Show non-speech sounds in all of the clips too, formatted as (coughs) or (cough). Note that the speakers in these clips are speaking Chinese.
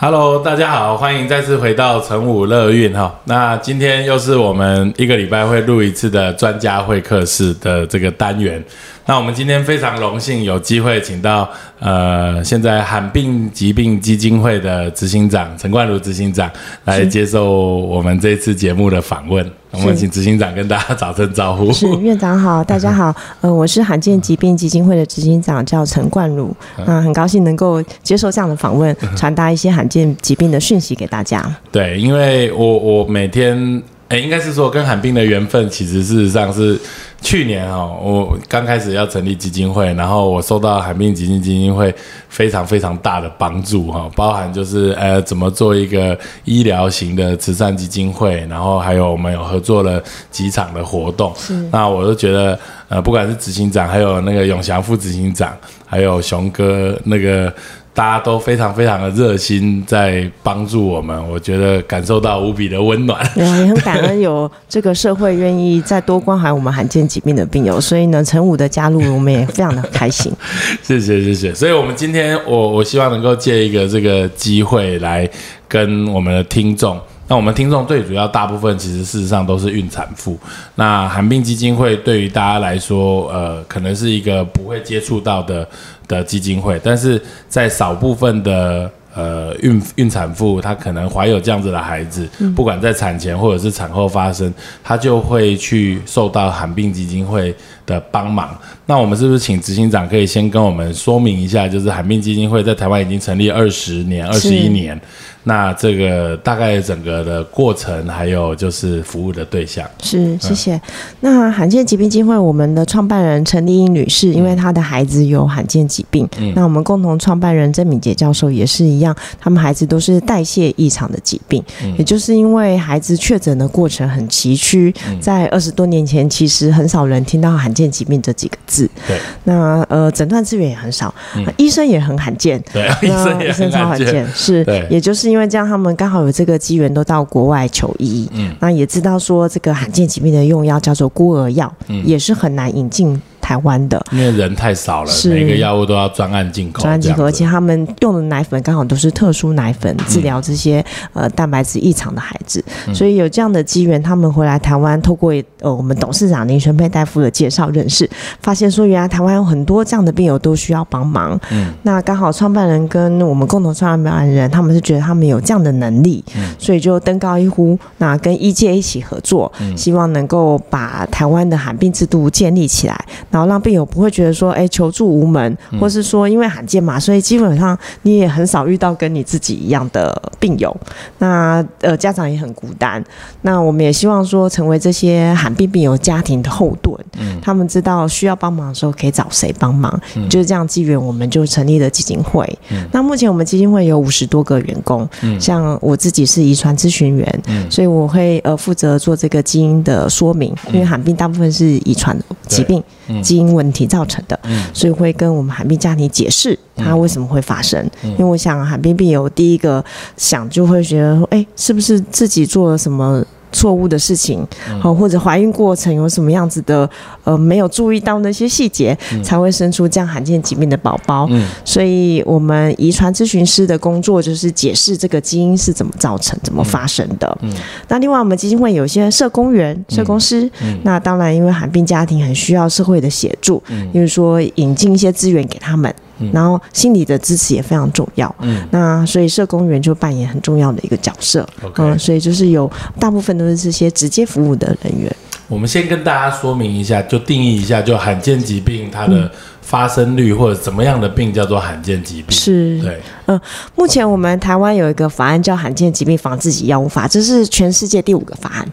Hello，大家好，欢迎再次回到成武乐运哈。那今天又是我们一个礼拜会录一次的专家会客室的这个单元。那我们今天非常荣幸有机会请到呃，现在罕病疾病基金会的执行长陈冠如执行长来接受我们这次节目的访问。我们请执行长跟大家打声招呼。是院长好，(laughs) 大家好。呃，我是罕见疾病基金会的执行长，叫陈冠如。啊，很高兴能够接受这样的访问，传达一些罕见疾病的讯息给大家。对，因为我我每天。哎，应该是说跟罕病的缘分，其实事实上是去年哦，我刚开始要成立基金会，然后我受到罕病基金基金会非常非常大的帮助哈，包含就是呃怎么做一个医疗型的慈善基金会，然后还有我们有合作了几场的活动，那我就觉得呃不管是执行长，还有那个永祥副执行长，还有熊哥那个。大家都非常非常的热心，在帮助我们，我觉得感受到无比的温暖。也很感恩有这个社会愿意再多关怀我们罕见疾病的病友，所以呢，陈武的加入，我们也非常的开心。(laughs) 谢谢谢谢。所以，我们今天我我希望能够借一个这个机会来跟我们的听众。那我们听众最主要大部分其实事实上都是孕产妇。那寒病基金会对于大家来说，呃，可能是一个不会接触到的的基金会，但是在少部分的呃孕孕产妇，她可能怀有这样子的孩子，不管在产前或者是产后发生，她就会去受到罕病基金会的帮忙。那我们是不是请执行长可以先跟我们说明一下，就是罕病基金会在台湾已经成立二十年、二十一年。那这个大概整个的过程，还有就是服务的对象。是，谢谢。那罕见疾病基金会我们的创办人陈丽英女士，因为她的孩子有罕见疾病，那我们共同创办人郑敏杰教授也是一样，他们孩子都是代谢异常的疾病，也就是因为孩子确诊的过程很崎岖，在二十多年前，其实很少人听到罕见疾病这几个字。对，那呃，诊断资源也很少，医生也很罕见，对，医生也很罕见，是，也就是因为。因为这样，他们刚好有这个机缘，都到国外求医。嗯，那也知道说，这个罕见疾病的用药叫做孤儿药，也是很难引进。台湾的，因为人太少了，每个药物都要专案进口。专案进口，而且他们用的奶粉刚好都是特殊奶粉，治疗这些呃蛋白质异常的孩子。所以有这样的机缘，他们回来台湾，透过呃我们董事长林全佩大夫的介绍认识，发现说原来台湾有很多这样的病友都需要帮忙。嗯，那刚好创办人跟我们共同创办人，他们是觉得他们有这样的能力，所以就登高一呼，那跟医界一起合作，希望能够把台湾的罕病制度建立起来。然后让病友不会觉得说，哎，求助无门，或是说因为罕见嘛，所以基本上你也很少遇到跟你自己一样的病友。那呃，家长也很孤单。那我们也希望说，成为这些罕病病友家庭的后盾。嗯，他们知道需要帮忙的时候可以找谁帮忙。嗯，就是这样机缘，我们就成立了基金会。嗯，那目前我们基金会有五十多个员工。嗯，像我自己是遗传咨询员。嗯，所以我会呃负责做这个基因的说明，因为罕病大部分是遗传疾病。基因问题造成的，所以会跟我们罕病家庭解释它为什么会发生。因为我想罕病病友第一个想就会觉得说，哎，是不是自己做了什么？错误的事情，好，或者怀孕过程有什么样子的，呃，没有注意到那些细节，才会生出这样罕见疾病的宝宝。嗯，所以我们遗传咨询师的工作就是解释这个基因是怎么造成、怎么发生的。嗯，那另外我们基金会有一些社工员、社工师，那当然因为罕病家庭很需要社会的协助，比如说引进一些资源给他们。然后心理的支持也非常重要，嗯，那所以社工员就扮演很重要的一个角色，嗯，所以就是有大部分都是这些直接服务的人员。我们先跟大家说明一下，就定义一下，就罕见疾病它的发生率或者怎么样的病叫做罕见疾病。是，对，嗯目前我们台湾有一个法案叫《罕见疾病防治及药物法》，这是全世界第五个法案。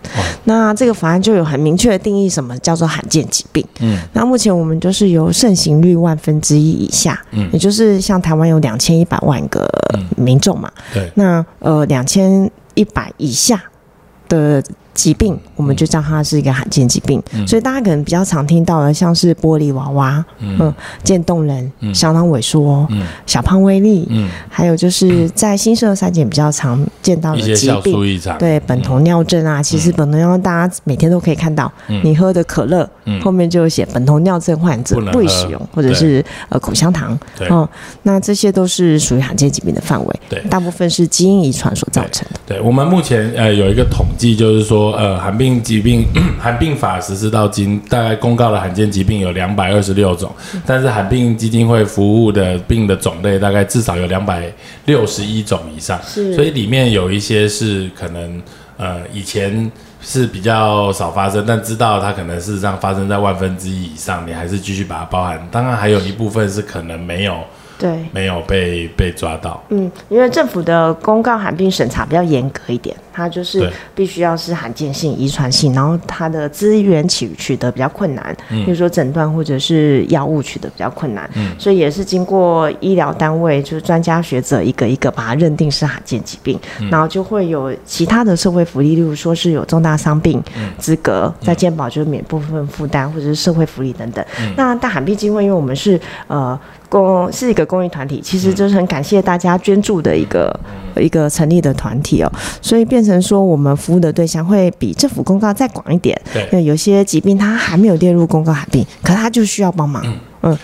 那这个法案就有很明确的定义，什么叫做罕见疾病。嗯，那目前我们就是由盛行率万分之一以下，嗯。也就是像台湾有两千一百万个民众嘛，对，那呃两千一百以下的疾病，我们就叫它是一个罕见疾病。嗯。所以大家可能比较常听到的，像是玻璃娃娃、嗯、渐冻人、嗯。小脑萎缩、嗯。小胖威力，嗯，还有就是在新生儿筛检比较常见到的疾病对苯酮尿症啊，其实苯酮尿大家每天都可以看到，嗯。你喝的可乐、嗯。后面就写苯酮尿症患者不宜使用，或者是呃口香糖对。哦，那这些都是属于罕见疾病的范围，对。大部分是基因遗传所造成的。对，我们目前呃有一个统计，就是说呃罕病疾病 (coughs) 罕病法实施到今，大概公告的罕见疾病有两百二十六种，但是罕病基金会服务的病的种类大概至少有两百六十一种以上，是所以里面有一些是可能呃以前。是比较少发生，但知道它可能事实上发生在万分之一以上，你还是继续把它包含。当然还有一部分是可能没有对，没有被被抓到，嗯，因为政府的公告罕病审查比较严格一点，它就是必须要是罕见性、遗传性，然后它的资源取取得比较困难，嗯。比如说诊断或者是药物取得比较困难，所以也是经过医疗单位就是专家学者一个一个把它认定是罕见疾病，嗯。然后就会有其他的社会福利，例如说是有重大伤病嗯。资格，在健保就是免部分负担或者是社会福利等等。嗯。那大罕病基金会，因为我们是呃公是一个公益团体，其实嗯就是很感谢大家捐助的一个、一个成立的团体哦，所以变成说我们服务的对象会比政府公告再广一点。对因为有些疾病它还没有列入公告罕病，可它就需要帮忙，嗯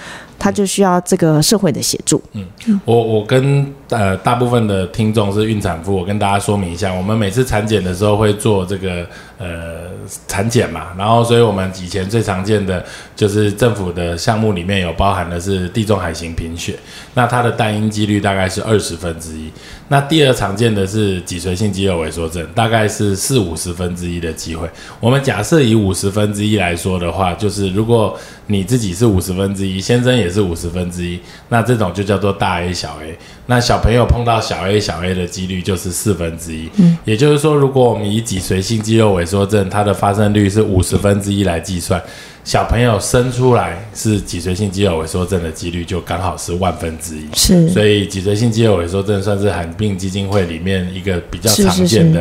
他就需要这个社会的协助。嗯我我跟呃大部分的听众是孕产妇，我跟大家说明一下，我们每次产检的时候会做这个呃产检嘛，然后所以我们以前最常见的就是政府的项目里面有包含的是地中海型贫血，那它的诞婴几率大概是二十分之一。那第二常见的是脊髓性肌肉萎缩症，大概是四五十分之一的机会。我们假设以五十分之一来说的话，就是如果你自己是五十分之一，先生也是五十分之一，那这种就叫做大 A 小 A。那小朋友碰到小 A 小 A 的几率就是四分之一。嗯，也就是说，如果我们以脊髓性肌肉萎缩症它的发生率是五十分之一来计算，小朋友生出来是脊髓性肌肉萎缩症的几率就刚好是万分之一。是所以脊髓性肌肉萎缩症算是罕病基金会里面一个比较是常是是见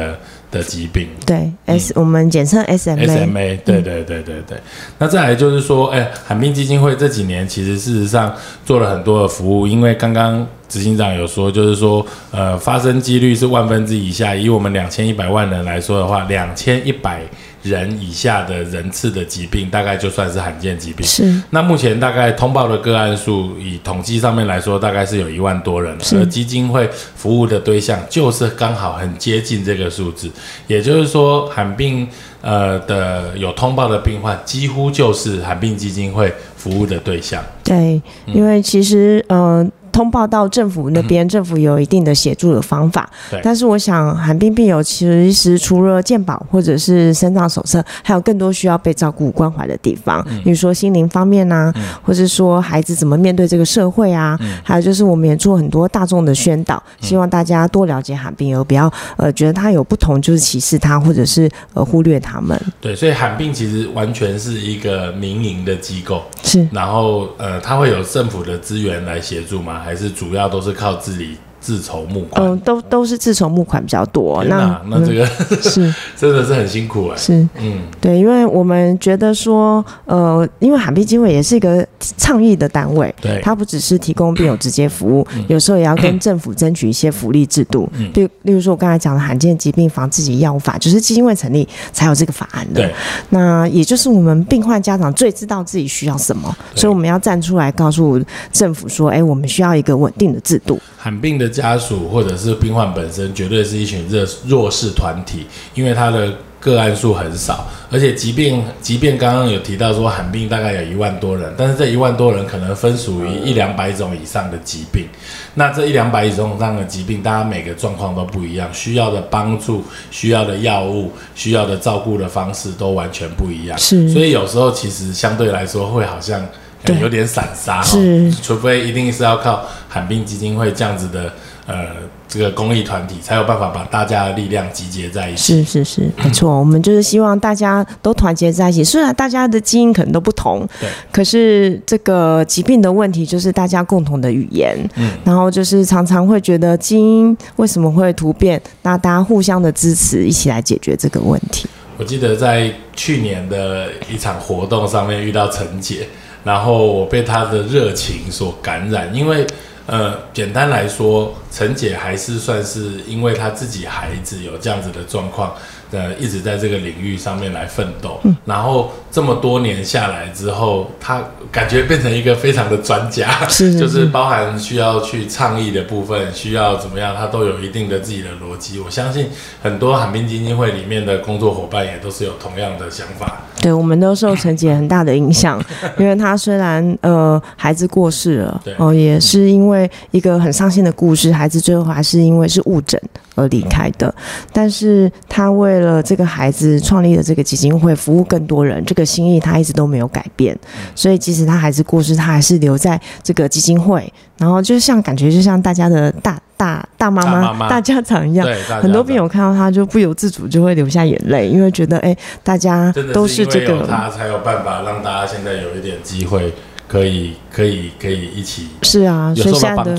的的疾病。对 S，、我们简称 SMA。SMA，对对对对对。那再来就是说，哎，罕病基金会这几年其实事实上做了很多的服务，因为刚刚执行长有说，就是说，呃，发生几率是万分之以下，以我们两千一百万人来说的话，两千一百人以下的人次的疾病，大概就算是罕见疾病。是那目前大概通报的个案数，以统计上面来说，大概是有一万多人，而基金会服务的对象就是刚好很接近这个数字，也就是说，罕病呃的有通报的病患，几乎就是罕病基金会服务的对象。对，因为其实呃。通报到政府那边，政府有一定的协助的方法。对。但是我想，罕病病友其实除了健保或者是身障手册，还有更多需要被照顾关怀的地方，比如说心灵方面啊，或者说孩子怎么面对这个社会啊，还有就是我们也做很多大众的宣导，希望大家多了解罕病，而不要呃觉得他有不同就是歧视他，或者是呃忽略他们。对，所以罕病其实完全是一个民营的机构，是。然后呃，他会有政府的资源来协助吗？还是主要都是靠自己自筹募款？嗯、都都是自筹募款比较多。那，那这个、(laughs) 嗯 (laughs) 是真的是很辛苦哎、是。嗯，对，因为我们觉得说，呃，因为罕病基金会也是一个倡议的单位，对，它不只是提供病友直接服务，有时候也要跟政府争取一些福利制度。嗯例例如说，我刚才讲的罕见疾病防治及药物法，就是基金会成立才有这个法案的对。那也就是我们病患家长最知道自己需要什么，所以我们要站出来告诉政府说，哎，我们需要一个稳定的制度。罕病的家属或者是病患本身，绝对是一群弱弱势团体，因为他的个案数很少，而且即便即便刚刚有提到说罕病大概有一万多人，但是这一万多人可能分属于一两百种以上的疾病。那这一两百种以上的疾病，大家每个状况都不一样，需要的帮助、需要的药物、需要的照顾的方式都完全不一样。是所以有时候其实相对来说会好像呃对有点散沙，是哦除非一定是要靠罕病基金会这样子的呃这个公益团体，才有办法把大家的力量集结在一起。是是是，没错，我们就是希望大家都团结在一起。虽然大家的基因可能都不同，对，可是这个疾病的问题就是大家共同的语言。嗯，然后就是常常会觉得基因为什么会突变，那大家互相的支持，一起来解决这个问题。我记得在去年的一场活动上面遇到陈姐，然后我被他的热情所感染，因为呃，简单来说，陈姐还是算是因为她自己孩子有这样子的状况，呃，一直在这个领域上面来奋斗，嗯然后这么多年下来之后，他感觉变成一个非常的专家，是是就是包含需要去倡议的部分，需要怎么样，他都有一定的自己的逻辑。我相信很多寒冰基金会里面的工作伙伴也都是有同样的想法。对，我们都受陈姐很大的影响，因为她虽然呃孩子过世了对，哦、也是因为一个很伤心的故事，孩子最后还是因为是误诊而离开的，但是她为了这个孩子创立的这个基金会，服务更多人，这个心意他一直都没有改变，所以即使他孩子过世，他还是留在这个基金会，然后就像感觉就像大家的大大大妈妈、大家长一样。很多病友看到他就不由自主就会流下眼泪，因为觉得哎、大家都是这个他才有办法让大家现在有一点机会，可以可以可以一起是啊，所以现在的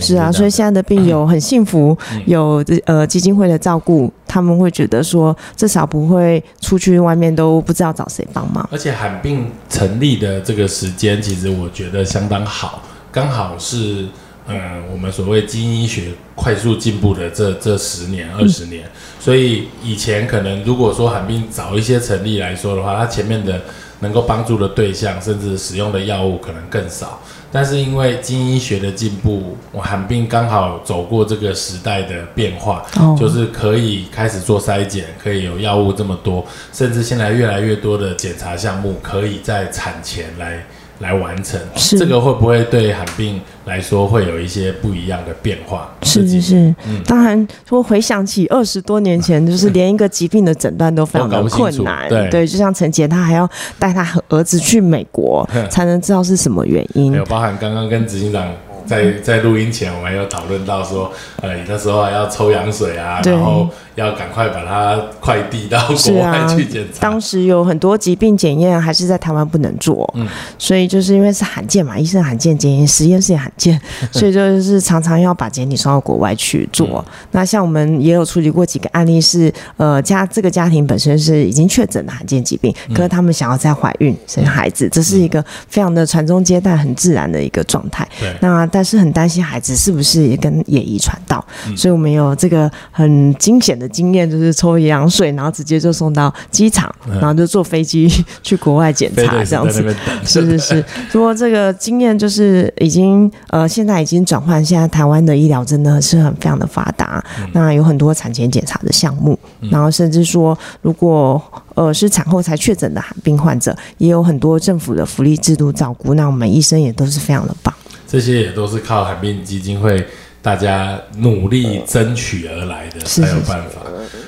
是啊，所以现在的病友很幸福，嗯有呃基金会的照顾，他们会觉得说至少不会出去外面都不知道找谁帮忙。而且罕病成立的这个时间，其实我觉得相当好，刚好是嗯我们所谓基因医学快速进步的这这十年二十年，所以以前可能如果说罕病早一些成立来说的话，它前面的能够帮助的对象，甚至使用的药物可能更少。但是因为基因医学的进步，我罕病刚好走过这个时代的变化，哦就是可以开始做筛检，可以有药物这么多，甚至现在越来越多的检查项目可以在产前来来完成。是这个会不会对罕病来说会有一些不一样的变化？是是是，嗯当然说回想起二十多年前，就是连一个疾病的诊断都非常的困难。对就像陈杰，他还要带他儿子去美国，(laughs) 才能知道是什么原因还。有包含刚刚跟执行长在在录音前，我们还有讨论到说，呃，你那时候还要抽羊水啊，然后要赶快把它快递到是国外啊去检，查。当时有很多疾病检验还是在台湾不能做，嗯所以就是因为是罕见嘛，医生罕见检验，实验室也罕见，(laughs) 所以就是常常要把检体送到国外去做。嗯那像我们也有处理过几个案例是，呃，家这个家庭本身是已经确诊的罕见疾病，嗯可是他们想要再怀孕生孩子，这是一个非常的传宗接代、很自然的一个状态。对，那但是很担心孩子是不是也跟也遗传到，嗯所以我们有这个很惊险的经验，就是抽羊水，然后直接就送到机场，然后就坐飞机 (laughs) 去国外检查这样子。是是是，不过这个经验就是已经呃，现在已经转换，现在台湾的医疗真的是很非常的发达，那有很多产前检查的项目，然后甚至说如果呃是产后才确诊的寒病患者，也有很多政府的福利制度照顾，那我们医生也都是非常的棒。这些也都是靠寒病基金会大家努力争取而来的，才有办法。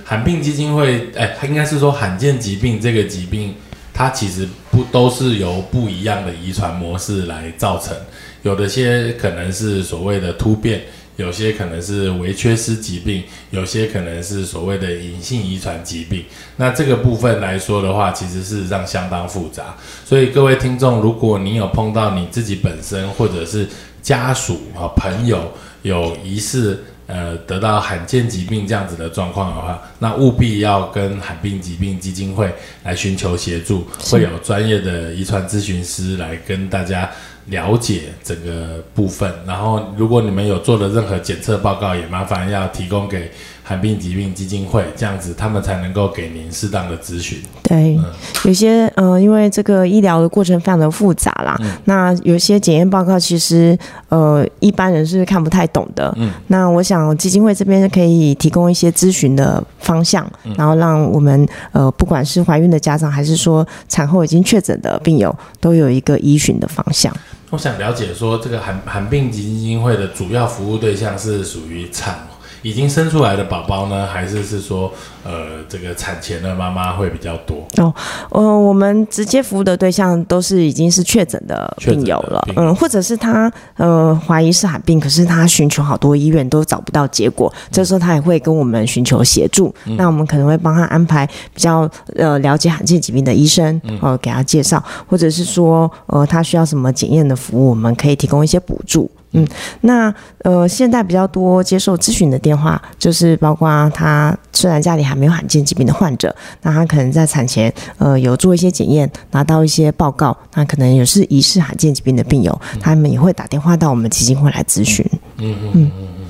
罕病基金会，哎，它应该是说罕见疾病这个疾病，它其实不都是由不一样的遗传模式来造成，有的些可能是所谓的突变。有些可能是微缺失疾病，有些可能是所谓的隐性遗传疾病。那这个部分来说的话，其实事实上相当复杂。所以各位听众，如果你有碰到你自己本身或者是家属啊朋友有疑似呃得到罕见疾病这样子的状况的话，那务必要跟罕病疾病基金会来寻求协助，会有专业的遗传咨询师来跟大家了解整个部分。然后，如果你们有做的任何检测报告，也麻烦要提供给罕病疾病基金会，这样子他们才能够给您适当的咨询。对，有些呃，因为这个医疗的过程非常的复杂啦，那有些检验报告其实呃一般人是看不太懂的。嗯，那我想基金会这边可以提供一些咨询的方向，然后让我们呃不管是怀孕的家长，还是说产后已经确诊的病友，都有一个依循的方向。我想了解说，这个罕罕病基金会的主要服务对象是属于产。已经生出来的宝宝呢，还是是说，呃，这个产前的妈妈会比较多哦。呃，我们直接服务的对象都是已经是确诊的病友了，嗯，或者是他呃怀疑是罕病，可是他寻求好多医院都找不到结果，这时候他也会跟我们寻求协助。那我们可能会帮他安排比较呃了解罕见疾病的医生，呃，给他介绍，或者是说呃他需要什么检验的服务，我们可以提供一些补助。嗯，那呃，现在比较多接受咨询的电话，就是包括他虽然家里还没有罕见疾病的患者，那他可能在产前呃有做一些检验，拿到一些报告，那可能也是疑似罕见疾病的病友，他们也会打电话到我们基金会来咨询。嗯嗯嗯嗯嗯。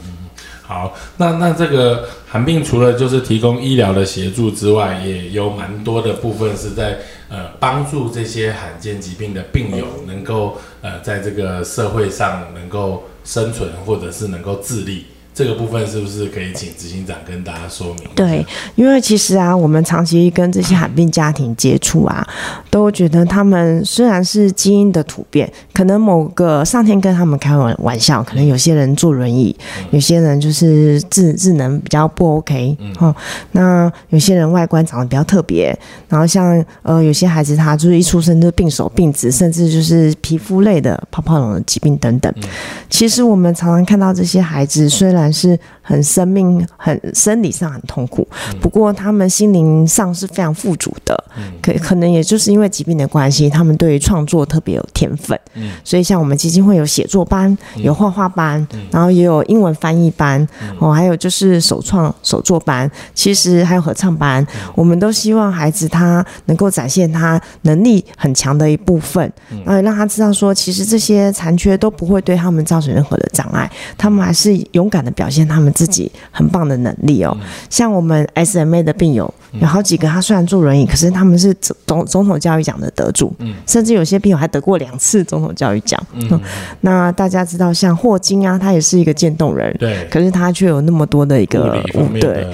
好，那那这个寒病除了就是提供医疗的协助之外，也有蛮多的部分是在。呃，帮助这些罕见疾病的病友能够呃，在这个社会上能够生存，或者是能够自立。这个部分是不是可以请执行长跟大家说明？对，因为其实啊，我们长期跟这些罕病家庭接触啊，都觉得他们虽然是基因的突变，可能某个上天跟他们开玩玩笑，可能有些人坐轮椅，有些人就是智智能比较不 OK 哦。那有些人外观长得比较特别，然后像呃有些孩子他就是一出生就病手病指，甚至就是皮肤类的泡泡龙的疾病等等。其实我们常常看到这些孩子，虽然凡是很生命、很生理上很痛苦，不过他们心灵上是非常富足的。可可能也就是因为疾病的关系，他们对于创作特别有天分。所以像我们基金会有写作班、有画画班，然后也有英文翻译班，哦，还有就是首创手作班，其实还有合唱班。我们都希望孩子他能够展现他能力很强的一部分，然后让他知道说，其实这些残缺都不会对他们造成任何的障碍，他们还是勇敢的。表现他们自己很棒的能力哦，像我们 SMA 的病友有好几个，他虽然坐轮椅，可是他们是总总统教育奖的得主，嗯，甚至有些病友还得过两次总统教育奖。嗯，那大家知道，像霍金啊，他也是一个渐冻人，对，可是他却有那么多的一个对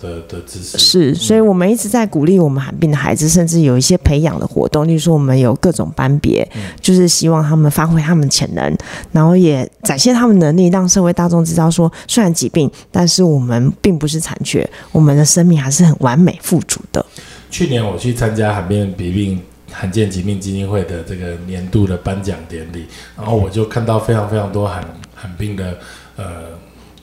的的的知识，是，所以我们一直在鼓励我们罕病的孩子，甚至有一些培养的活动，例如说我们有各种班别，就是希望他们发挥他们潜能，然后也展现他们能力，让社会大众知道。说虽然疾病，但是我们并不是残缺，我们的生命还是很完美富足的。去年我去参加罕见疾病罕见疾病基金会的这个年度的颁奖典礼，然后我就看到非常非常多罕罕病的呃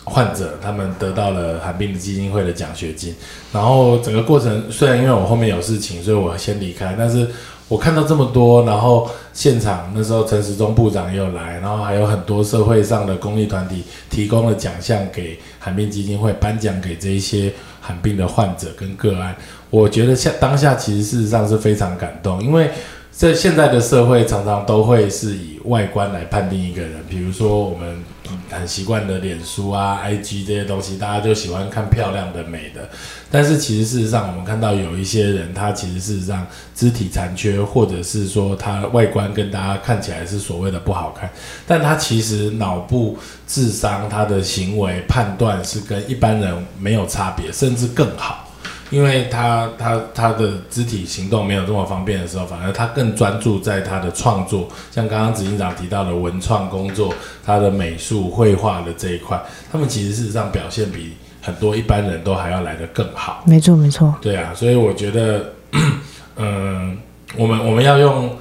患者，他们得到了罕病的基金会的奖学金。然后整个过程虽然因为我后面有事情，所以我先离开，但是。我看到这么多，然后现场那时候陈时中部长也有来，然后还有很多社会上的公益团体提供了奖项给罕病基金会颁奖给这一些罕病的患者跟个案。我觉得下当下其实事实上是非常感动，因为在现在的社会常常都会是以外观来判定一个人，比如说我们。很习惯的脸书啊、IG 这些东西，大家就喜欢看漂亮的、美的。但是其实事实上，我们看到有一些人，他其实事实上肢体残缺，或者是说他外观跟大家看起来是所谓的不好看，但他其实脑部智商、他的行为判断是跟一般人没有差别，甚至更好。因为他他他的肢体行动没有这么方便的时候，反而他更专注在他的创作，像刚刚执行长提到的文创工作，他的美术绘画的这一块，他们其实事实上表现比很多一般人都还要来得更好。没错，没错。对啊，所以我觉得，嗯，我们我们要用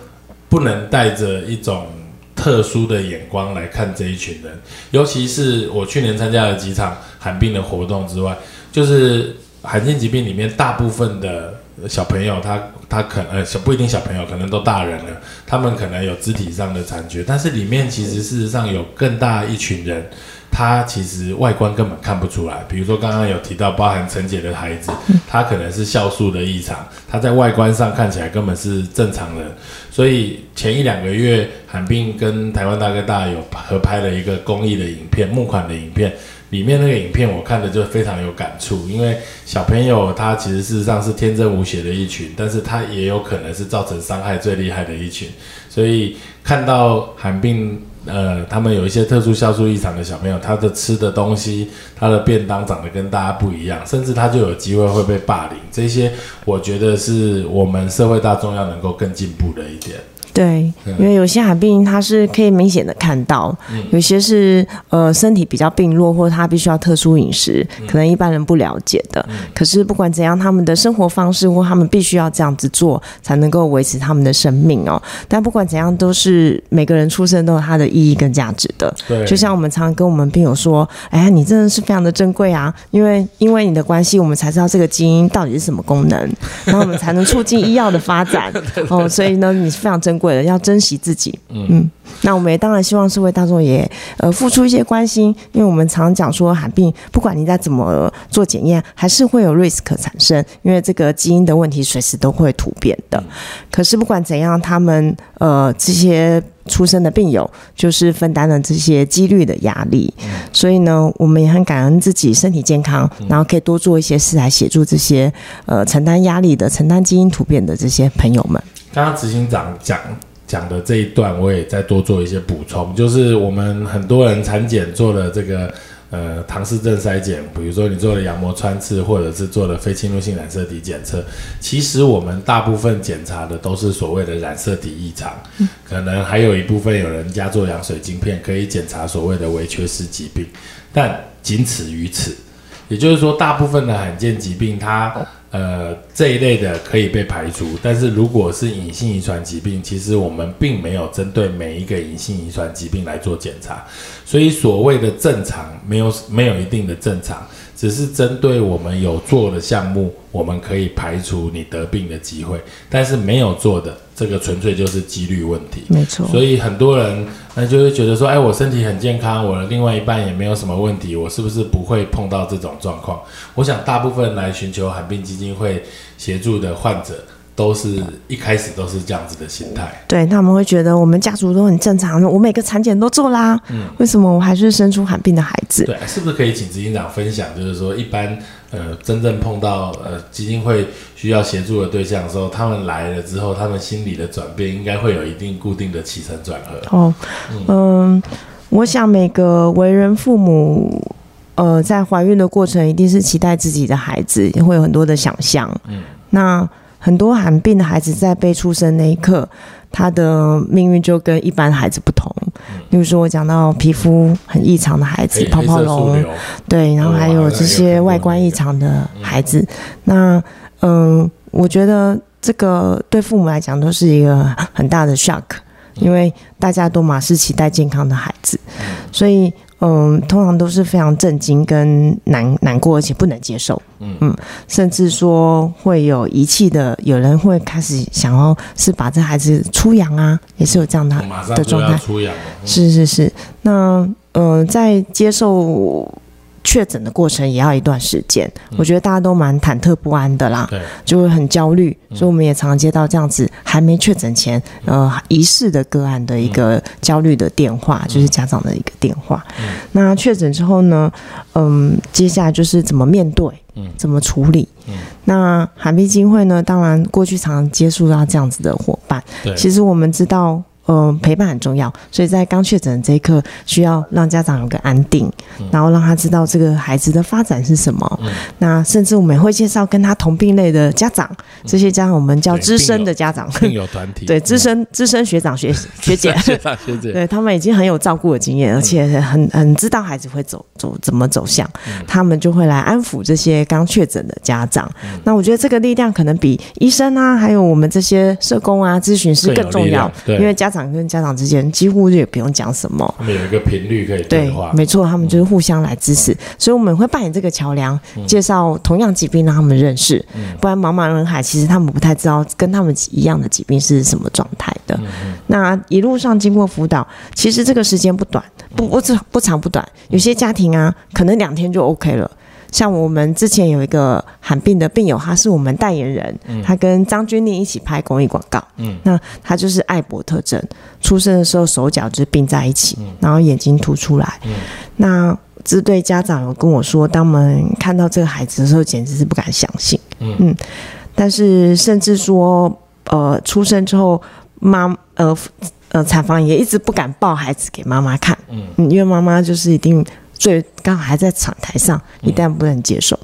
不能带着一种特殊的眼光来看这一群人，尤其是我去年参加了几场寒冰的活动之外，就是。罕见疾病里面，大部分的小朋友，他他可能小不一定小朋友，可能都大人了，他们可能有肢体上的残缺，但是里面其实事实上有更大一群人，他其实外观根本看不出来。比如说刚刚有提到，包含陈姐的孩子，他可能是酵素的异常，他在外观上看起来根本是正常人。所以前一两个月，韩病跟台湾大哥大有合拍了一个公益的影片，募款的影片。里面那个影片我看的就非常有感触，因为小朋友他其实事实上是天真无邪的一群，但是他也有可能是造成伤害最厉害的一群，所以看到罕病。呃，他们有一些特殊酵素异常的小朋友，他的吃的东西，他的便当长得跟大家不一样，甚至他就有机会会被霸凌。这些我觉得是我们社会大众要能够更进步的一点。对，因为有些罕病它是可以明显的看到，有些是呃身体比较病弱，或者他必须要特殊饮食，可能一般人不了解的。可是不管怎样，他们的生活方式或他们必须要这样子做，才能够维持他们的生命哦。但不管怎样，都是每个人出生都有它的意义跟价值的。对，就像我们常常跟我们病友说：“哎呀，你真的是非常的珍贵啊！因为因为你的关系，我们才知道这个基因到底是什么功能，然后我们才能促进医药的发展 (laughs) 哦。所以呢，你是非常珍贵。”要珍惜自己，嗯，那我们也当然希望社会大众也呃付出一些关心，因为我们常讲说罕病，不管你在怎么做检验，还是会有 risk 产生，因为这个基因的问题随时都会突变的。可是不管怎样，他们呃这些出生的病友就是分担了这些几率的压力，所以呢，我们也很感恩自己身体健康，然后可以多做一些事来协助这些呃承担压力的、承担基因突变的这些朋友们。刚刚执行长讲。讲的这一段，我也再多做一些补充，就是我们很多人产检做了这个呃唐氏症筛检，比如说你做了羊膜穿刺，或者是做了非侵入性染色体检测，其实我们大部分检查的都是所谓的染色体异常，可能还有一部分有人家做羊水晶片可以检查所谓的微缺失疾病，但仅此于此。也就是说，大部分的罕见疾病它。呃，这一类的可以被排除，但是如果是隐性遗传疾病，其实我们并没有针对每一个隐性遗传疾病来做检查，所以所谓的正常，没有没有一定的正常。只是针对我们有做的项目，我们可以排除你得病的机会，但是没有做的，这个纯粹就是几率问题。没错。所以很多人那就会觉得说，哎，我身体很健康，我的另外一半也没有什么问题，我是不是不会碰到这种状况？我想大部分来寻求罕病基金会协助的患者。都是一开始都是这样子的心态，对他们会觉得我们家族都很正常，我每个产检都做啦，嗯，为什么我还是生出罕病的孩子？对，是不是可以请执行长分享，就是说一般呃真正碰到呃基金会需要协助的对象的时候，他们来了之后，他们心理的转变应该会有一定固定的起承转合。哦，嗯，我想每个为人父母，呃，在怀孕的过程一定是期待自己的孩子，会有很多的想象，嗯，那。很多罕病的孩子在被出生那一刻，他的命运就跟一般孩子不同。例如说，我讲到皮肤很异常的孩子，泡泡龙，对，然后还有这些外观异常的孩子。那，嗯，我觉得这个对父母来讲都是一个很大的 shock，因为大家都马是期待健康的孩子，所以。嗯，通常都是非常震惊、跟难难过，而且不能接受。嗯嗯，甚至说会有遗弃的，有人会开始想要是把这孩子出养啊，也是有这样的的状态。出养。是是是，那呃，在接受。确诊的过程也要一段时间，我觉得大家都蛮忐忑不安的啦，对，就会很焦虑，所以我们也常常接到这样子还没确诊前，呃，疑似的个案的一个焦虑的电话，就是家长的一个电话。那确诊之后呢，嗯，接下来就是怎么面对，嗯，怎么处理？嗯，那海碧金会呢，当然过去常常接触到这样子的伙伴，其实我们知道。嗯，陪伴很重要，所以在刚确诊这一刻，需要让家长有个安定，然后让他知道这个孩子的发展是什么。那甚至我们也会介绍跟他同病类的家长，这些家长我们叫资深的家长，病友团体，对资深资深学长学学姐，(laughs) 学长学姐，对他们已经很有照顾的经验，而且很很知道孩子会走走怎么走向，他们就会来安抚这些刚确诊的家长。那我觉得这个力量可能比医生啊，还有我们这些社工啊、咨询师更重要，因为家长。长跟家长之间几乎也不用讲什么，他们有一个频率可以对话，没错，他们就是互相来支持，所以我们会扮演这个桥梁，介绍同样疾病让他们认识，不然茫茫人海，其实他们不太知道跟他们一样的疾病是什么状态的。那一路上经过辅导，其实这个时间不短，不不长不长不短，有些家庭啊，可能两天就 OK 了。像我们之前有一个罕病的病友，他是我们代言人，他跟张钧甯一起拍公益广告。嗯，那他就是艾伯特症，出生的时候手脚就是并在一起，然后眼睛凸出来。嗯，那这对家长有跟我说，当我们看到这个孩子的时候，简直是不敢相信。嗯。但是甚至说，呃，出生之后，妈呃呃产房也一直不敢抱孩子给妈妈看，嗯。嗯，因为妈妈就是一定最刚好还在产台上，一旦不能接受，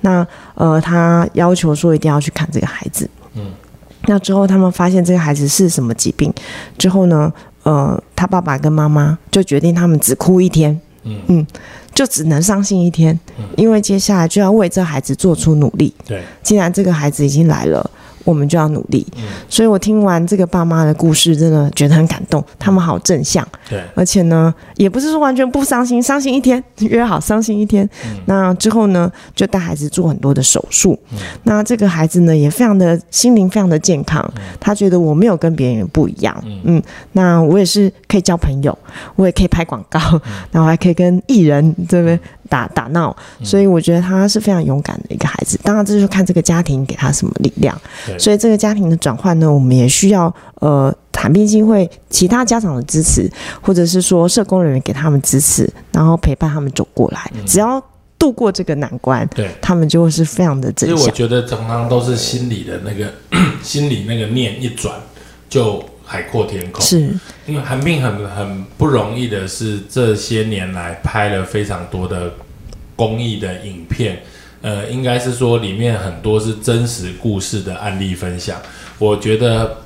那呃他要求说一定要去看这个孩子，嗯，那之后他们发现这个孩子是什么疾病之后呢，呃，他爸爸跟妈妈就决定他们只哭一天，嗯。就只能伤心一天，因为接下来就要为这孩子做出努力。对，既然这个孩子已经来了，我们就要努力。嗯。所以我听完这个爸妈的故事，真的觉得很感动，他们好正向，对，而且呢，也不是说完全不伤心，伤心一天，约好伤心一天。嗯。那之后呢，就带孩子做很多的手术。那这个孩子呢，也非常的心灵非常的健康，他觉得我没有跟别人不一样。嗯，那我也是可以交朋友，我也可以拍广告，然后还可以跟艺人这边打打闹，所以我觉得他是非常勇敢的一个孩子。当然，这就看这个家庭给他什么力量。所以这个家庭的转换呢，我们也需要呃谈病基金会其他家长的支持，或者是说社工人员给他们支持，然后陪伴他们走过来。只要度过这个难关，对。他们就会是非常的其实我。觉得常常都是心里的那个 (clears throat) 心里那个念一转，就海阔天空。是，因为韩冰很很不容易的是，这些年来拍了非常多的公益的影片，呃，应该是说里面很多是真实故事的案例分享，我觉得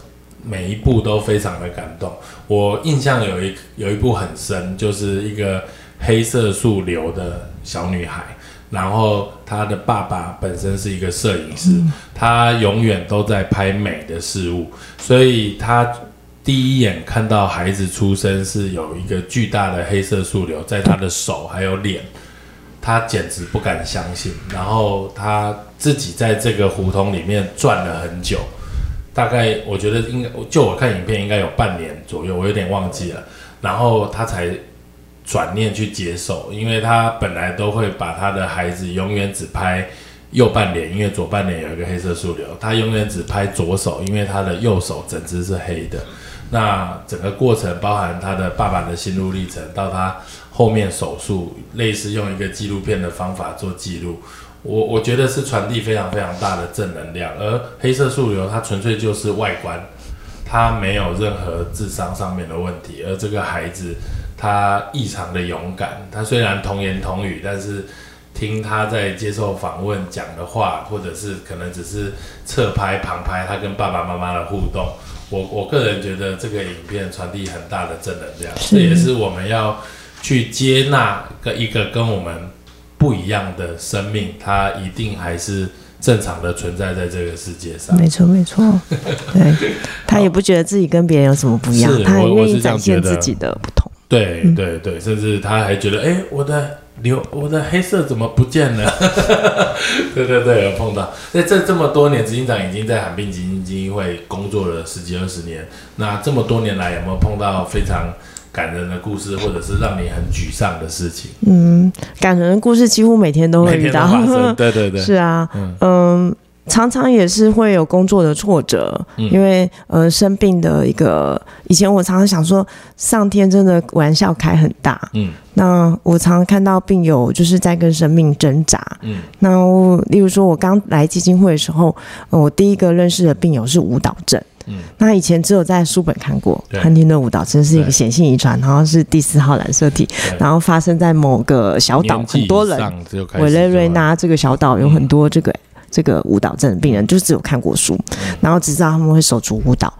每一部都非常的感动。我印象有一有一部很深，就是一个黑色素瘤的小女孩。然后她的爸爸本身是一个摄影师，他永远都在拍美的事物，所以他第一眼看到孩子出生是有一个巨大的黑色素瘤在他的手还有脸，他简直不敢相信。然后他自己在这个胡同里面转了很久，大概我觉得应该就我看影片应该有半年左右，我有点忘记了。然后他才转念去接受，因为他本来都会把他的孩子永远只拍右半脸，因为左半脸有一个黑色素瘤，他永远只拍左手，因为他的右手整只是黑的。那整个过程包含他的爸爸的心路历程，到他后面手术，类似用一个纪录片的方法做记录。我我觉得是传递非常非常大的正能量，而黑色素瘤它纯粹就是外观，他没有任何智商上面的问题，而这个孩子他异常的勇敢，他虽然童言童语，但是听他在接受访问讲的话，或者是可能只是侧拍旁拍他跟爸爸妈妈的互动，我我个人觉得这个影片传递很大的正能量，这也是我们要去接纳个一个跟我们不一样的生命，它一定还是正常的存在在这个世界上。没错，没错，(laughs) 对他也不觉得自己跟别人有什么不一样，他也我我是愿意展现自己的不同。对对对，甚至他还觉得，哎，我的流，我的黑色怎么不见了？(laughs) 对对对，有碰到。那这这么多年，执行长已经在罕病基金基金会工作了十几二十年。那这么多年来，有没有碰到非常感人的故事，或者是让你很沮丧的事情？嗯，感人的故事几乎每天都会遇到。对对对，是啊，嗯嗯。常常也是会有工作的挫折，嗯。因为呃生病的一个，以前我常常想说，上天真的玩笑开很大。嗯。那我常常看到病友就是在跟生命挣扎。嗯。那我例如说，我刚来基金会的时候，呃我第一个认识的病友是舞蹈症。嗯。那以前只有在书本看过对。汉汀的舞蹈症是一个对显性遗传，然后是第四号染色体，然后发生在某个小岛，很多人委内瑞拉这个小岛有很多这个、这个舞蹈症的病人，就只有看过书，然后只知道他们会手足舞蹈，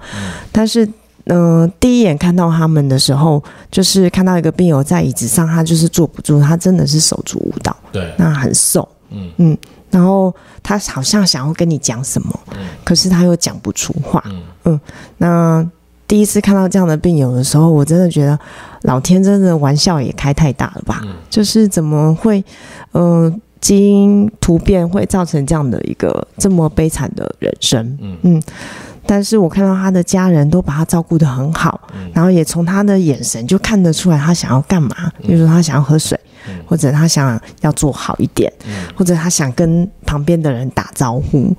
但是。嗯、第一眼看到他们的时候，就是看到一个病友在椅子上，他就是坐不住，他真的是手足舞蹈，对，那很瘦，嗯。然后他好像想要跟你讲什么，可是他又讲不出话，嗯。那第一次看到这样的病友的时候，我真的觉得老天真的玩笑也开太大了吧？嗯。就是怎么会，嗯、基因突变会造成这样的一个这么悲惨的人生？嗯。但是我看到他的家人都把他照顾得很好，嗯。然后也从他的眼神就看得出来他想要干嘛，比如说他想要喝水，嗯。或者他想要做好一点，嗯。或者他想跟旁边的人打招呼。嗯。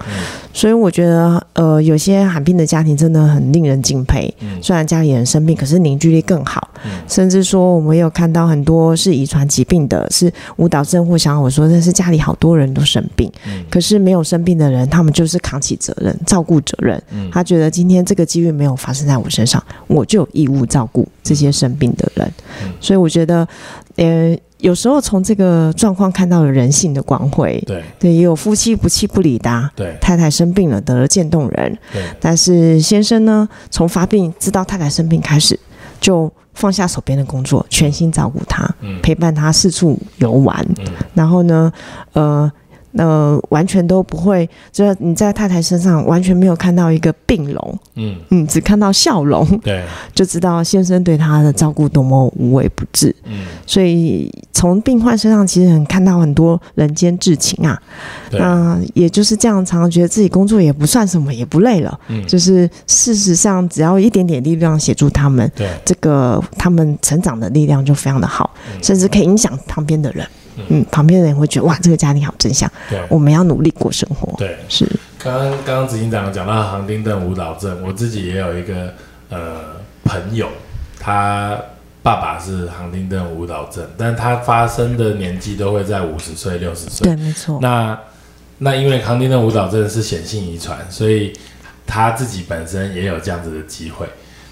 所以我觉得，呃，有些罕病的家庭真的很令人敬佩。嗯。虽然家里人生病，可是凝聚力更好，甚至说我们有看到很多是遗传疾病的，是舞蹈症或像我说但是家里好多人都生病，可是没有生病的人，他们就是扛起责任、照顾责任。他觉得今天这个机遇没有发生在我身上，我就有义务照顾这些生病的人。所以我觉得，呃。有时候从这个状况看到了人性的光辉，对。对，也有夫妻不弃不离的，对，太太生病了得了渐冻人，对，但是先生呢，从发病知道太太生病开始，就放下手边的工作，全心照顾他，陪伴他四处游玩，然后呢，呃。呃，完全都不会，就是你在太太身上完全没有看到一个病容，嗯。嗯，只看到笑容，对，(laughs) 就知道先生对她的照顾多么无微不至，嗯，所以从病患身上其实很看到很多人间至情啊，那也就是这样，常常觉得自己工作也不算什么，也不累了，嗯，就是事实上只要一点点力量协助他们，对，这个他们成长的力量就非常的好，甚至可以影响旁边的人。嗯，旁边的人会觉得哇，这个家庭好真相。对，我们要努力过生活。对，是。刚刚刚刚执行长讲到杭丁顿舞蹈症，我自己也有一个呃朋友，他爸爸是杭丁顿舞蹈症，但他发生的年纪都会在五十岁、六十岁。对，没错。那那因为杭丁顿舞蹈症是显性遗传，所以他自己本身也有这样子的机会。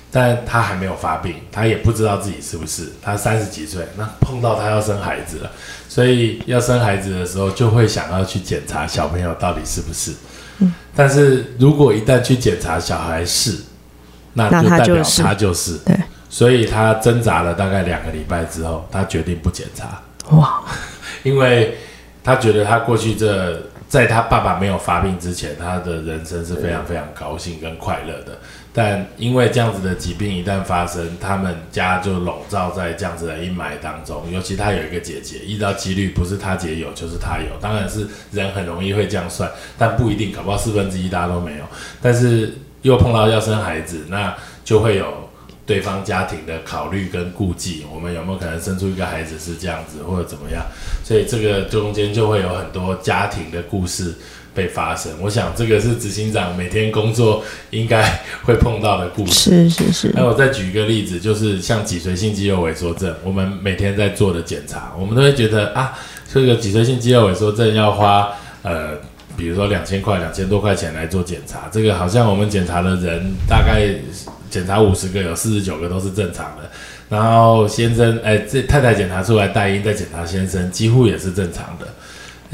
但他还没有发病，他也不知道自己是不是。他三十几岁，那碰到他要生孩子了，所以要生孩子的时候，就会想要去检查小朋友到底是不是。嗯。但是如果一旦去检查小孩是，那就代表他就是。对。所以他挣扎了大概两个礼拜之后，他决定不检查。哇！(laughs) 因为他觉得他过去这在他爸爸没有发病之前，他的人生是非常非常高兴跟快乐的。但因为这样子的疾病一旦发生，他们家就笼罩在这样子的阴霾当中。尤其他有一个姐姐，遇到几率不是他姐有就是他有，当然是人很容易会这样算，但不一定，搞不好四分之一大家都没有。但是又碰到要生孩子，那就会有对方家庭的考虑跟顾忌，我们有没有可能生出一个孩子是这样子，或者怎么样？所以这个中间就会有很多家庭的故事。被发生，我想这个是执行长每天工作应该会碰到的故事。是是是。那我再举一个例子，就是像脊髓性肌肉萎缩症，我们每天在做的检查，我们都会觉得啊，这个脊髓性肌肉萎缩症要花呃，比如说两千块、两千多块钱来做检查，这个好像我们检查的人大概检查五十个，有四十九个都是正常的。然后先生，哎，这太太检查出来带因，再检查先生，几乎也是正常的。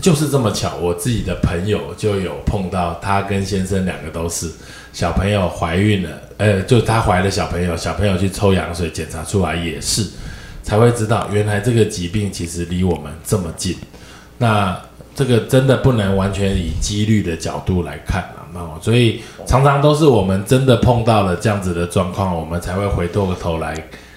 就是这么巧，我自己的朋友就有碰到，他跟先生两个都是小朋友怀孕了，呃，就他怀了小朋友，小朋友去抽羊水检查出来也是，才会知道原来这个疾病其实离我们这么近。那这个真的不能完全以几率的角度来看啊，那所以常常都是我们真的碰到了这样子的状况，我们才会回过头来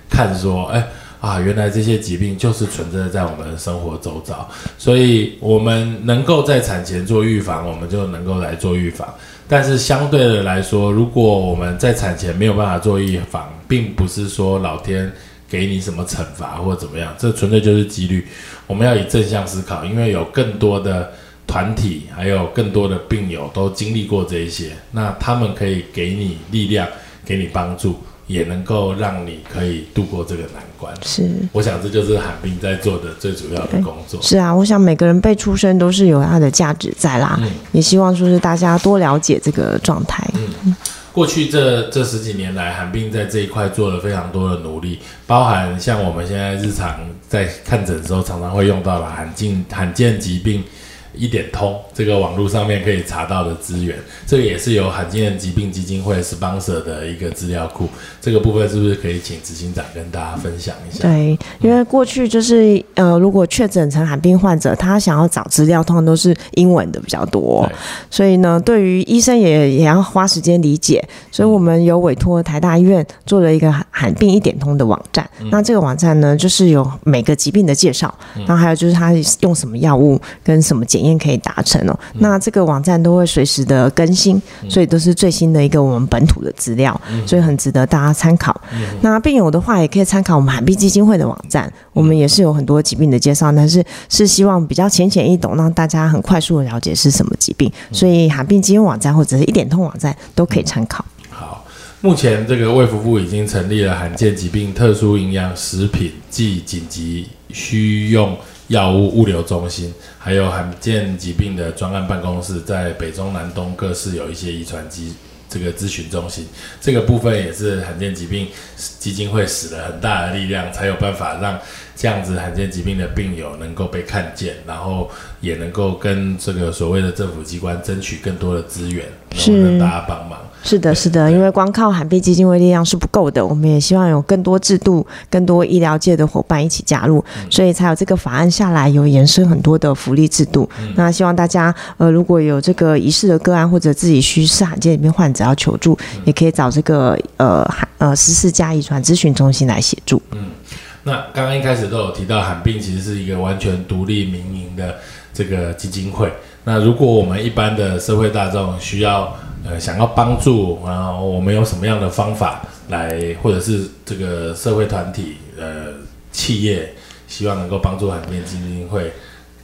看说，哎。啊，原来这些疾病就是存在在我们的生活周遭，所以我们能够在产前做预防，我们就能够来做预防。但是相对的来说，如果我们在产前没有办法做预防，并不是说老天给你什么惩罚或怎么样，这纯粹就是几率。我们要以正向思考，因为有更多的团体，还有更多的病友都经历过这一些，那他们可以给你力量，给你帮助。也能够让你可以度过这个难关。是，我想这就是海滨在做的最主要的工作。是啊，我想每个人被出生都是有它的价值在啦。嗯，也希望说是大家多了解这个状态。嗯，过去这这十几年来，寒冰在这一块做了非常多的努力，包含像我们现在日常在看诊的时候常常会用到的罕见罕见疾病。一点通这个网络上面可以查到的资源，这个也是由罕见疾病基金会 sponsor 的一个资料库。这个部分是不是可以请执行长跟大家分享一下？对，因为过去就是呃，如果确诊成罕病患者，他想要找资料，通常都是英文的比较多，所以呢，对于医生也也要花时间理解。所以我们有委托台大医院做了一个罕病一点通的网站。那这个网站呢，就是有每个疾病的介绍，然后还有就是他用什么药物跟什么检。可以达成哦，那这个网站都会随时的更新，所以都是最新的一个我们本土的资料，所以很值得大家参考。那病友的话，也可以参考我们罕碧基金会的网站，我们也是有很多疾病的介绍，但是是希望比较浅显易懂，让大家很快速的了解是什么疾病，所以罕病基金网站或者是一点通网站都可以参考。好，目前这个卫福部已经成立了罕见疾病特殊营养食品暨紧急需用药物物流中心，还有罕见疾病的专案办公室，在北中南东各市有一些遗传机这个咨询中心。这个部分也是罕见疾病基金会使了很大的力量，才有办法让这样子罕见疾病的病友能够被看见，然后也能够跟这个所谓的政府机关争取更多的资源，能不能大家帮忙？是的，是的，因为光靠罕病基金会力量是不够的，我们也希望有更多制度、更多医疗界的伙伴一起加入，所以才有这个法案下来，有延伸很多的福利制度。那希望大家，呃，如果有这个疑似的个案，或者自己需是罕见疾病患者要求助，也可以找这个呃罕呃十四家遗传咨询中心来协助。嗯，那刚刚一开始都有提到，罕病其实是一个完全独立民营的这个基金会。那如果我们一般的社会大众需要，呃，想要帮助，然后我们用什么样的方法来，或者是这个社会团体、呃，企业，希望能够帮助罕病基金会。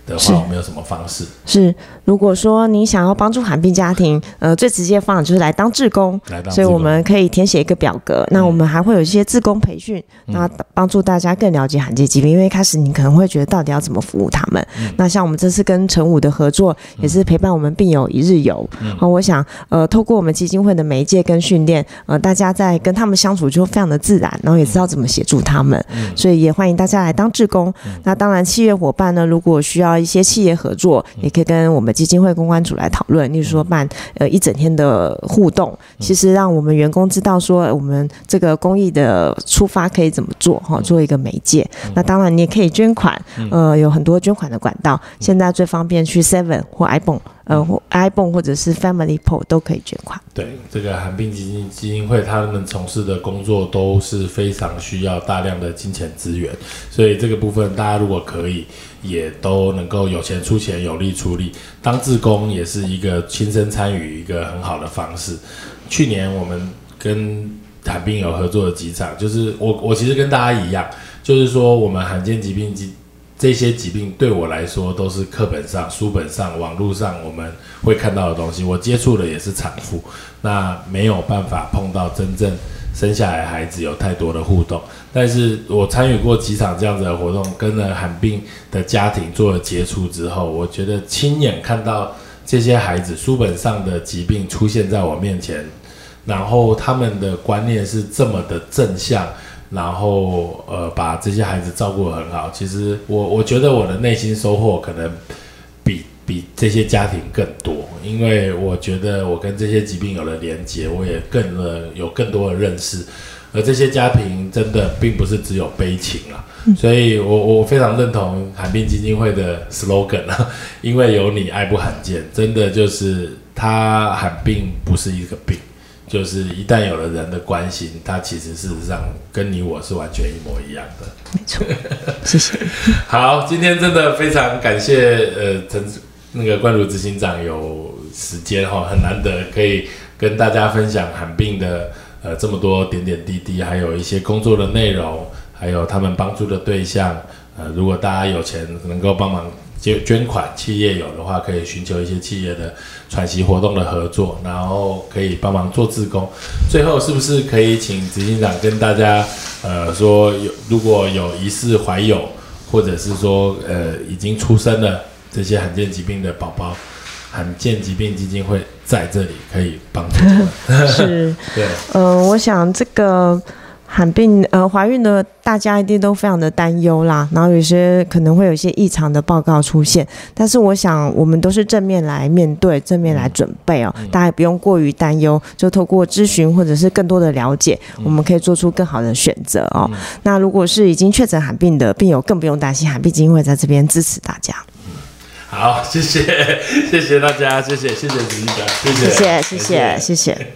的话，我们有什么方式？是，如果说你想要帮助寒病家庭，呃，最直接的方法就是来当志工。来当，所以我们可以填写一个表格。那我们还会有一些志工培训，那帮助大家更了解罕见疾病。因为一开始你可能会觉得到底要怎么服务他们。那像我们这次跟陈武的合作，也是陪伴我们病友一日游。好，我想，呃，透过我们基金会的媒介跟训练，呃，大家在跟他们相处就非常的自然，然后也知道怎么协助他们。所以也欢迎大家来当志工。那当然，企业伙伴呢，如果需要。一些企业合作，也可以跟我们基金会公关组来讨论，例如说办呃一整天的互动，其实让我们员工知道说我们这个公益的出发可以怎么做哈，做一个媒介。那当然你也可以捐款，呃，有很多捐款的管道，现在最方便去 Seven 或 iPhone。呃，或 iPhone 或者是 Family Po 都可以捐款。对，这个寒冰基金基金会，他们从事的工作都是非常需要大量的金钱资源，所以这个部分大家如果可以，也都能够有钱出钱，有力出力。当志工也是一个亲身参与一个很好的方式。去年我们跟寒病有合作的几场，就是我我其实跟大家一样，就是说我们罕见疾病基。这些疾病对我来说都是课本上、书本上、网络上我们会看到的东西。我接触的也是产妇，那没有办法碰到真正生下来孩子有太多的互动。但是我参与过几场这样子的活动，跟了罕病的家庭做了接触之后，我觉得亲眼看到这些孩子书本上的疾病出现在我面前，然后他们的观念是这么的正向。然后，呃，把这些孩子照顾得很好。其实，我我觉得我的内心收获可能比比这些家庭更多，因为我觉得我跟这些疾病有了连接，我也更了有更多的认识。而这些家庭真的并不是只有悲情啊，所以我我非常认同罕病基金会的 slogan 啊，(laughs) 因为有你爱不罕见，真的就是他罕病不是一个病。就是一旦有了人的关心，他其实事实上跟你我是完全一模一样的。没错，谢谢。(laughs) 好，今天真的非常感谢呃陈那个关如执行长有时间哈，很难得可以跟大家分享罕病的呃这么多点点滴滴，还有一些工作的内容，还有他们帮助的对象。呃，如果大家有钱能够帮忙。捐捐款，企业有的话可以寻求一些企业的喘息活动的合作，然后可以帮忙做志工。最后，是不是可以请执行长跟大家，呃，说有如果有疑似怀有，或者是说呃已经出生了这些罕见疾病的宝宝，罕见疾病基金会在这里可以帮助。是，(laughs) 对，嗯，我想这个。罕病呃，怀孕的大家一定都非常的担忧啦，然后有些可能会有一些异常的报告出现，但是我想我们都是正面来面对，正面来准备哦，大家也不用过于担忧，就透过咨询或者是更多的了解，我们可以做出更好的选择哦。那如果是已经确诊罕病的病友，更不用担心，罕病基金会在这边支持大家。好，谢谢，谢谢大家，谢谢，谢谢李医生，谢谢，谢谢，谢谢。